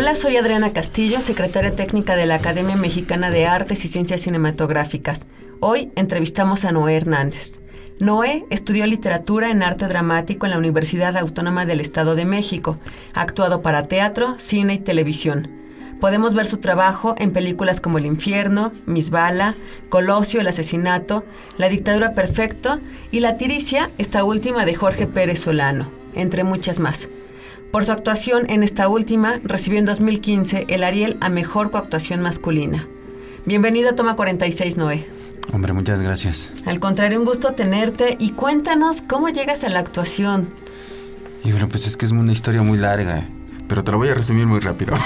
Hola, soy Adriana Castillo, secretaria técnica de la Academia Mexicana de Artes y Ciencias Cinematográficas. Hoy entrevistamos a Noé Hernández. Noé estudió literatura en arte dramático en la Universidad Autónoma del Estado de México. Ha actuado para teatro, cine y televisión. Podemos ver su trabajo en películas como El infierno, Misbala, Colosio, El asesinato, La dictadura perfecto y La tiricia, esta última de Jorge Pérez Solano, entre muchas más. Por su actuación en esta última, recibió en 2015 el Ariel a Mejor Coactuación Masculina. Bienvenido a Toma 46, Noé. Hombre, muchas gracias. Al contrario, un gusto tenerte y cuéntanos cómo llegas a la actuación. Y bueno, pues es que es una historia muy larga, pero te lo voy a resumir muy rápido.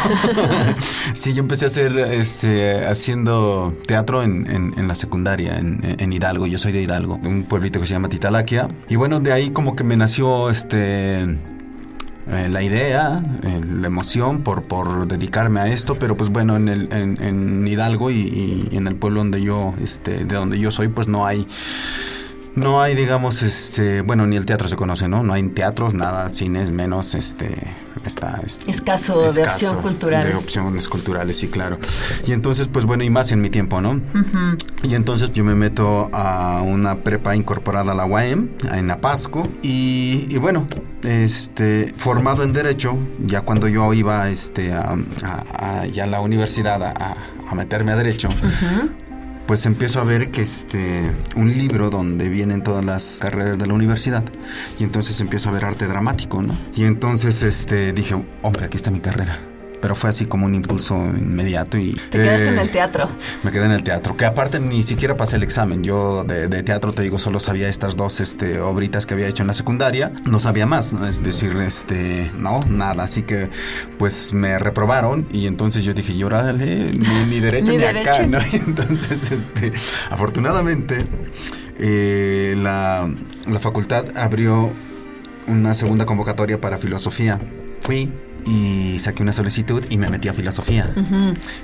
sí, yo empecé a hacer, este, haciendo teatro en, en, la secundaria, en, en, Hidalgo. Yo soy de Hidalgo, de un pueblito que se llama Titalaquia. Y bueno, de ahí como que me nació, este eh, la idea, eh, la emoción por, por dedicarme a esto, pero pues bueno, en, el, en, Hidalgo y, en el pueblo donde yo, este, de donde yo soy, pues no hay, no hay, digamos, este, bueno, ni el teatro se conoce, ¿no? No hay teatros, nada, cines, menos, este, está... Este, escaso, de opción cultural. De opciones culturales, sí, claro. Y entonces, pues bueno, y más en mi tiempo, ¿no? Y entonces yo me meto a una prepa incorporada a la UAM, en Apasco, y, y bueno, este, formado en Derecho, ya cuando yo iba este, a, ya a la universidad a, meterme a Derecho, pues empiezo a ver que este un libro donde vienen todas las carreras de la universidad y entonces empiezo a ver arte dramático, ¿no? Y entonces este dije, hombre, aquí está mi carrera pero fue así como un impulso inmediato y... Te quedaste en el eh, teatro. Me quedé en el teatro, que aparte ni siquiera pasé el examen. Yo de, teatro, te digo, solo sabía estas dos este, obritas que había hecho en la secundaria, no sabía más, es decir, este, no, nada, así que pues me reprobaron y entonces yo dije, yo órale, ni, derecho ni, acá, ¿no? Y entonces, este, afortunadamente, eh, la, la facultad abrió una segunda convocatoria para filosofía. Fui, y saqué una solicitud y me metí a filosofía.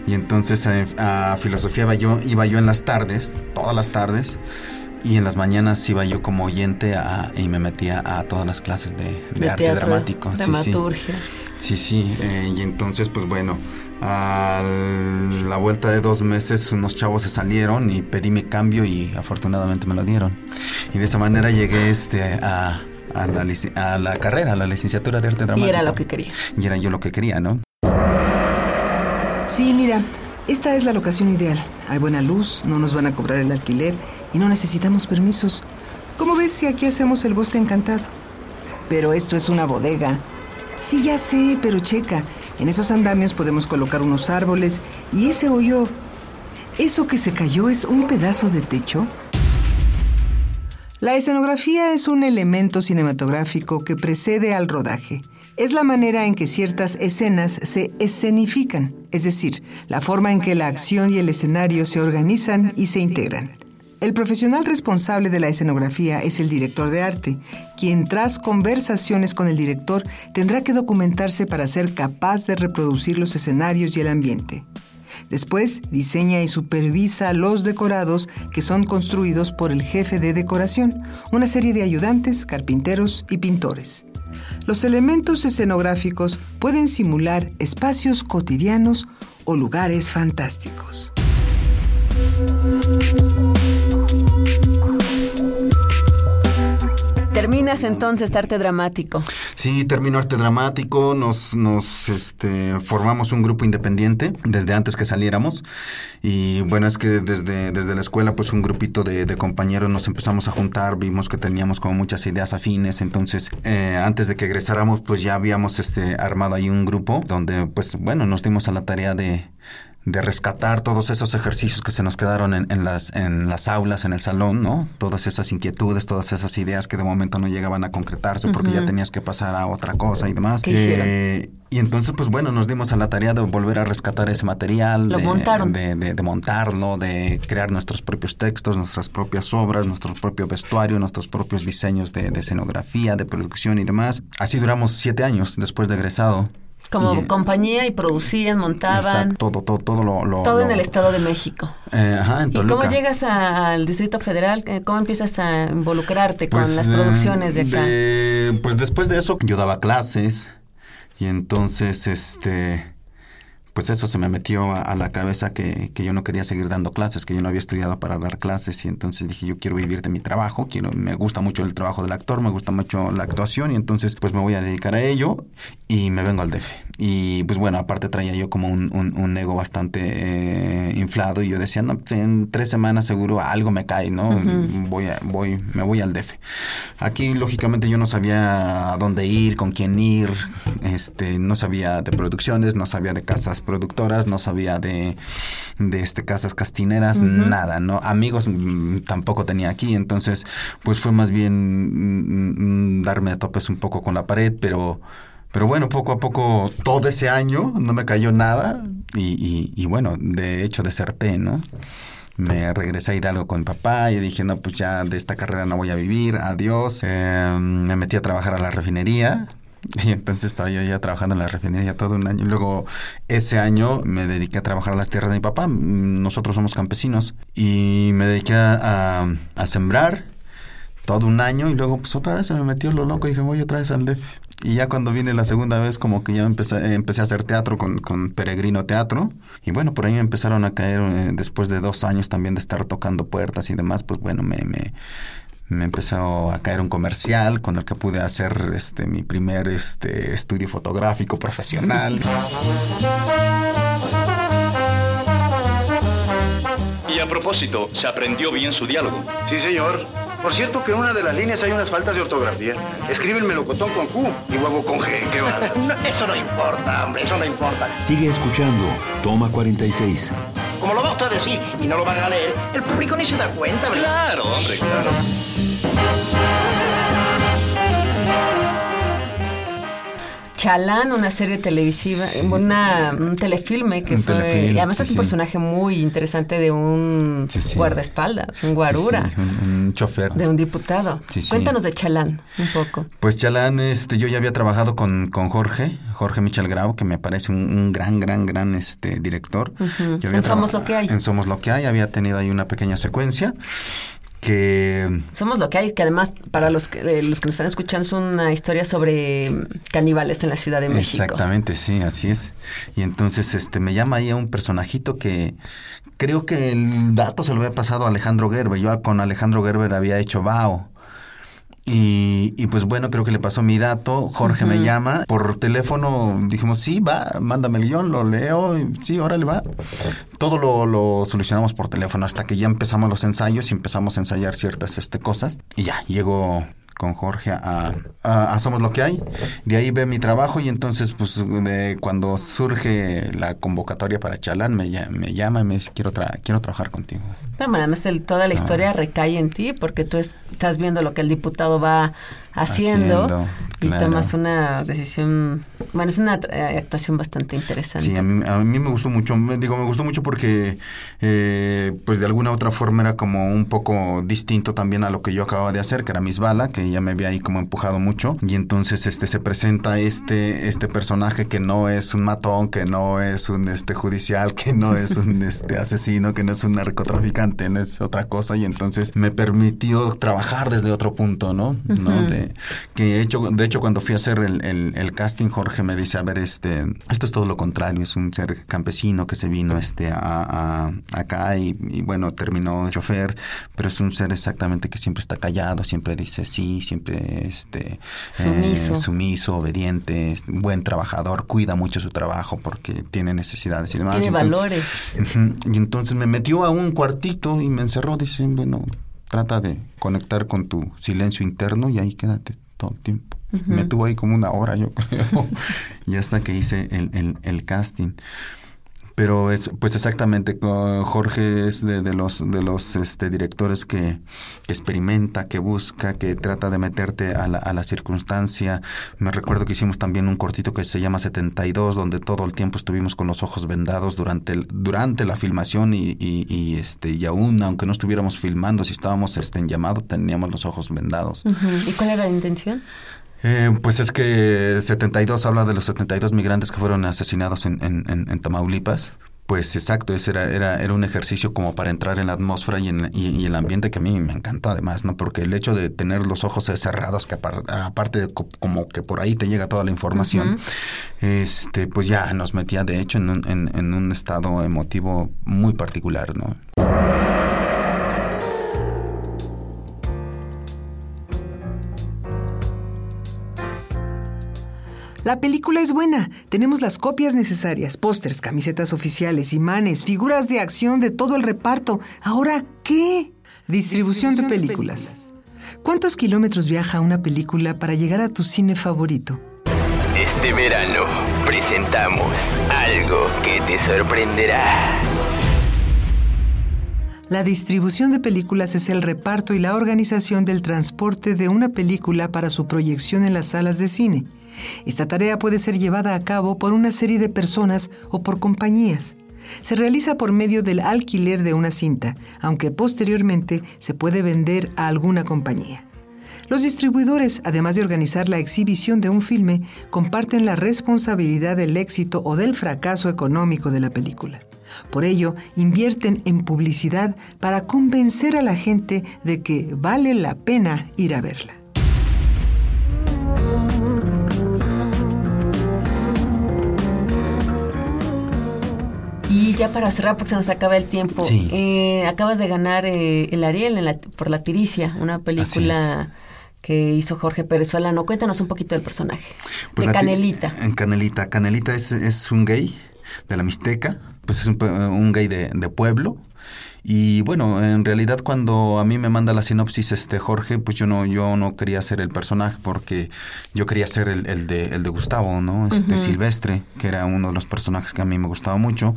Y entonces eh, a, filosofía iba yo, iba yo en las tardes, todas las tardes, y en las mañanas iba yo como oyente y me metía a todas las clases de, arte dramático. Dramaturgia. Sí, sí, sí eh, y entonces pues bueno, a la vuelta de dos meses unos chavos se salieron y pedí mi cambio y afortunadamente me lo dieron. Y de esa manera llegué este a a la, a la carrera, a la licenciatura de arte dramático. Y era lo que quería. Y era yo lo que quería, ¿no? Sí, mira, esta es la locación ideal. Hay buena luz, no nos van a cobrar el alquiler y no necesitamos permisos. ¿Cómo ves si aquí hacemos el bosque encantado? Pero esto es una bodega. Sí, ya sé, pero checa. En esos andamios podemos colocar unos árboles y ese hoyo... ¿Eso que se cayó es un pedazo de techo? La escenografía es un elemento cinematográfico que precede al rodaje. Es la manera en que ciertas escenas se escenifican, es decir, la forma en que la acción y el escenario se organizan y se integran. El profesional responsable de la escenografía es el director de arte, quien tras conversaciones con el director tendrá que documentarse para ser capaz de reproducir los escenarios y el ambiente. Después diseña y supervisa los decorados que son construidos por el jefe de decoración, una serie de ayudantes, carpinteros y pintores. Los elementos escenográficos pueden simular espacios cotidianos o lugares fantásticos. Terminas entonces arte dramático. Sí, terminó arte dramático, nos, nos este, formamos un grupo independiente desde antes que saliéramos. Y bueno, es que desde, desde la escuela, pues un grupito de, compañeros nos empezamos a juntar, vimos que teníamos como muchas ideas afines. Entonces, eh, antes de que egresáramos, pues ya habíamos este, armado ahí un grupo donde, pues bueno, nos dimos a la tarea de de rescatar todos esos ejercicios que se nos quedaron en, en, las, en las aulas, en el salón, ¿no? Todas esas inquietudes, todas esas ideas que de momento no llegaban a concretarse porque ya tenías que pasar a otra cosa y demás. ¿Qué y entonces, pues bueno, nos dimos a la tarea de volver a rescatar ese material, de, de- de montarlo, de crear nuestros propios textos, nuestras propias obras, nuestro propio vestuario, nuestros propios diseños de, de escenografía, de producción y demás. Así duramos siete años después de egresado. Como Y, eh, compañía y producían, montaban. Exacto, todo, todo, todo lo... lo- Todo en el Estado de México. Eh, ajá, en ¿Y cómo llegas a- al Distrito Federal? Eh, ¿Cómo empiezas a involucrarte con Pues, las producciones de acá? de- pues después de eso yo daba clases y entonces este pues eso se me metió a, la cabeza que, que yo no quería seguir dando clases, que yo no había estudiado para dar clases y entonces dije yo quiero vivir de mi trabajo, quiero, me gusta mucho el trabajo del actor, me gusta mucho la actuación y entonces pues me voy a dedicar a ello y me vengo al DF. Y pues bueno, aparte traía yo como un, un, un ego bastante eh, inflado y yo decía, no, pues, en tres semanas seguro algo me cae, ¿no? Voy a, voy, me voy al DF. Aquí lógicamente yo no sabía a dónde ir, con quién ir, este, no sabía de producciones, no sabía de casas productoras, no sabía de, de este, casas castineras, nada, ¿no? Amigos mm, tampoco tenía aquí, entonces pues fue más bien mm, mm, darme a topes un poco con la pared, pero... Pero bueno, poco a poco, todo ese año no me cayó nada y, y, bueno, de hecho deserté, ¿no? Me regresé a Hidalgo con mi papá y dije, no, pues ya de esta carrera no voy a vivir, adiós. Eh, me metí a trabajar a la refinería y entonces estaba yo ya trabajando en la refinería todo un año. Y luego ese año me dediqué a trabajar a las tierras de mi papá. Nosotros somos campesinos y me dediqué a, a- a sembrar todo un año y luego pues otra vez se me metió lo loco y dije voy otra vez al DF. Y ya cuando vine la segunda vez como que ya empecé, empecé a hacer teatro con, con Peregrino Teatro y bueno, por ahí me empezaron a caer eh, después de dos años también de estar tocando puertas y demás, pues bueno, me, me, me empezó a caer un comercial con el que pude hacer este mi primer este estudio fotográfico profesional. Y a propósito, ¿se aprendió bien su diálogo? Sí, señor. Por cierto que en una de las líneas hay unas faltas de ortografía. Escribe el melocotón con Q y huevo con G. ¿Qué va? eso no importa, hombre, eso no importa. Sigue escuchando. Toma 46. Como lo va usted a decir y no lo van a leer, el público ni se da cuenta, ¿verdad? Claro, hombre, claro. Chalán, una serie televisiva, una, un telefilme que Un fue... telefilm, y además sí, es un personaje muy interesante de un Sí, guardaespaldas, un guarura, un, un chofer. de un diputado. Cuéntanos de Chalán un poco. Pues Chalán, este, yo ya había trabajado con, con Jorge, Jorge Michel Grau, que me parece un, gran, gran, gran este, director. Yo había En Somos lo que hay. En Somos lo que hay, había tenido ahí una pequeña secuencia que Somos lo que hay, que además para los que, eh, los que nos están escuchando es una historia sobre caníbales en la Ciudad de México. Exactamente, sí, así es. Y entonces este me llama ahí a un personajito que creo que el dato se lo había pasado a Alejandro Gerber. Yo con Alejandro Gerber había hecho Bao. Y, y pues bueno, creo que le pasó mi dato. Jorge me llama. Por teléfono dijimos, sí, va, mándame el guion, lo leo. y sí, órale, va. Todo lo, lo solucionamos por teléfono hasta que ya empezamos los ensayos y empezamos a ensayar ciertas este, cosas. Y ya, llegó con Jorge a, a- a Somos lo que hay. De ahí ve mi trabajo y entonces pues de cuando surge la convocatoria para Chalán me, lla- me llama y me dice quiero, tra- quiero trabajar contigo. Pero además el- toda Ah. la historia recae en ti porque tú es- estás viendo lo que el diputado va haciendo, Haciendo, y claro. tomas una decisión, bueno, es una eh, actuación bastante interesante. Sí, a mí, a mí me gustó mucho, me, digo, me gustó mucho porque eh, pues de alguna otra forma era como un poco distinto también a lo que yo acababa de hacer, que era Miss Bala, que ya me había ahí como empujado mucho y entonces este se presenta este este personaje que no es un matón, que no es un este judicial, que no es un este asesino, que no es un narcotraficante, no es otra cosa y entonces me permitió trabajar desde otro punto, ¿no? ¿No? De- que he hecho, de hecho cuando fui a hacer el, el- el casting, Jorge me dice, a ver, este, esto es todo lo contrario, es un ser campesino que se vino este, a, a- acá y, y, bueno, terminó de chofer, pero es un ser exactamente que siempre está callado, siempre dice sí, siempre este, Sumiso. sumiso, obediente, buen trabajador, cuida mucho su trabajo porque tiene necesidades y demás. Tiene Entonces, valores. Y entonces me metió a un cuartito y me encerró. Dice, bueno, trata de conectar con tu silencio interno y ahí quédate todo el tiempo. Me tuvo ahí como una hora, yo creo. y hasta que hice el, el- el casting. Pero es, pues exactamente, Jorge es de, de los, de los este, directores que, experimenta, que busca, que trata de meterte a la, a la circunstancia. Me recuerdo que hicimos también un cortito que se llama 72, donde todo el tiempo estuvimos con los ojos vendados durante, el- durante la filmación y, y, y, este, y aún, aunque no estuviéramos filmando, si estábamos este, en llamado, teníamos los ojos vendados. ¿Y cuál era la intención? Eh, pues es que 72 habla de los 72 migrantes que fueron asesinados en, en- en- en Tamaulipas. Pues exacto, ese era, era, era un ejercicio como para entrar en la atmósfera y en y, y el ambiente que a mí me encantó además, ¿no? Porque el hecho de tener los ojos cerrados, que apar- aparte de co- como que por ahí te llega toda la información, este, pues ya nos metía de hecho en un, en, en un estado emotivo muy particular, ¿no? La película es buena. Tenemos las copias necesarias, pósters, camisetas oficiales, imanes, figuras de acción de todo el reparto. Ahora, ¿qué? Distribución, de, películas. ¿Cuántos kilómetros viaja una película para llegar a tu cine favorito? Este verano presentamos algo que te sorprenderá. La distribución de películas es el reparto y la organización del transporte de una película para su proyección en las salas de cine. Esta tarea puede ser llevada a cabo por una serie de personas o por compañías. Se realiza por medio del alquiler de una cinta, aunque posteriormente se puede vender a alguna compañía. Los distribuidores, además de organizar la exhibición de un filme, comparten la responsabilidad del éxito o del fracaso económico de la película. Por ello, invierten en publicidad para convencer a la gente de que vale la pena ir a verla. Y ya para cerrar, porque se nos acaba el tiempo, Sí. eh, acabas de ganar eh, el Ariel en la- por La Tiricia, una película que hizo Jorge Pérez Solano. Cuéntanos un poquito del personaje. Pues de Canelita. En Canelita. Canelita es, es un gay de la Mixteca, pues es un, un gay de, de pueblo. Y bueno, en realidad cuando a mí me manda la sinopsis este Jorge, pues yo no, yo no quería ser el personaje porque yo quería ser el, el de, el de Gustavo, ¿no? Este. Silvestre, que era uno de los personajes que a mí me gustaba mucho.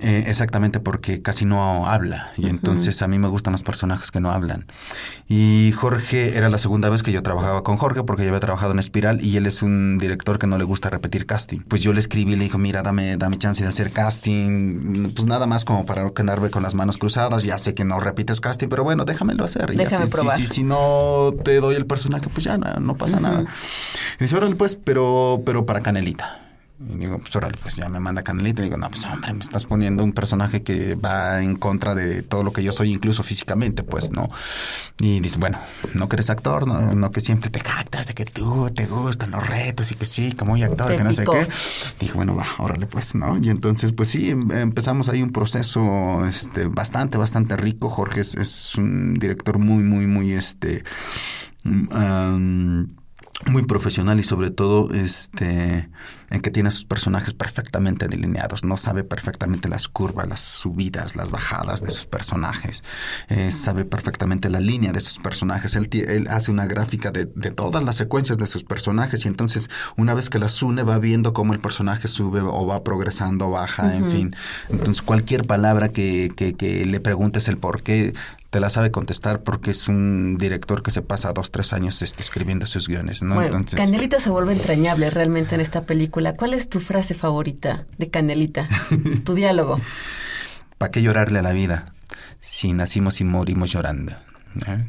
Eh, exactamente porque casi no habla y entonces a mí me gustan los personajes que no hablan. Y Jorge era la segunda vez que yo trabajaba con Jorge porque ya había trabajado en Espiral y él es un director que no le gusta repetir casting. Pues yo le escribí y le dijo, mira, dame, dame chance de hacer casting, pues nada más como para no quedarme con las manos cruzadas, ya sé que no repites casting, pero bueno, déjamelo hacer. Y así, probar. Si, si, si no te doy el personaje, pues ya no, no pasa nada. Y dice, órale, pues, pero, pero para Canelita. Y digo, pues órale, pues ya me manda Canelita. Y digo, no, pues hombre, me estás poniendo un personaje que va en contra de todo lo que yo soy, incluso físicamente, pues, ¿no? Y dice, bueno, no que eres actor, no, no que siempre te captas de que tú te gustan los retos y que sí, como muy actor, que no sé qué. Dije, bueno, va, órale, pues, ¿no? Y entonces, pues sí, em- empezamos ahí un proceso este, bastante, bastante rico. Jorge es, es un director muy, muy, muy, este... mm, muy profesional y sobre todo este en que tiene a sus personajes perfectamente delineados, no sabe perfectamente las curvas, las subidas, las bajadas de sus personajes, eh, sabe perfectamente la línea de sus personajes, él, él hace una gráfica de, de todas las secuencias de sus personajes y entonces una vez que las une va viendo cómo el personaje sube o va progresando, baja, en fin. Entonces cualquier palabra que, que, que le preguntes el por qué, te la sabe contestar porque es un director que se pasa dos, tres años este, escribiendo sus guiones, ¿no? Bueno, Entonces, Canelita se vuelve entrañable realmente en esta película. ¿Cuál es tu frase favorita de Canelita? tu diálogo. ¿para qué llorarle a la vida si nacimos y morimos llorando? ¿Eh?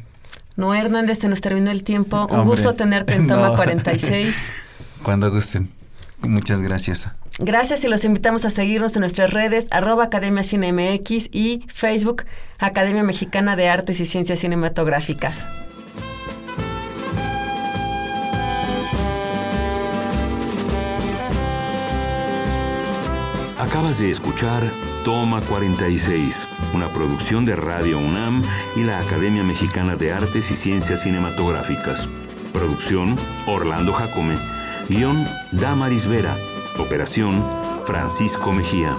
Noé Hernández, te nos terminó el tiempo. Un gusto tenerte en Toma no. 46. Cuando gusten. Muchas gracias. Gracias y los invitamos a seguirnos en nuestras redes arroba Academia Cine MX y Facebook Academia Mexicana de Artes y Ciencias Cinematográficas. Acabas de escuchar Toma 46, una producción de Radio UNAM y la Academia Mexicana de Artes y Ciencias Cinematográficas. Producción Orlando Jacome. Guión Damaris Vera. Operación Francisco Mejía.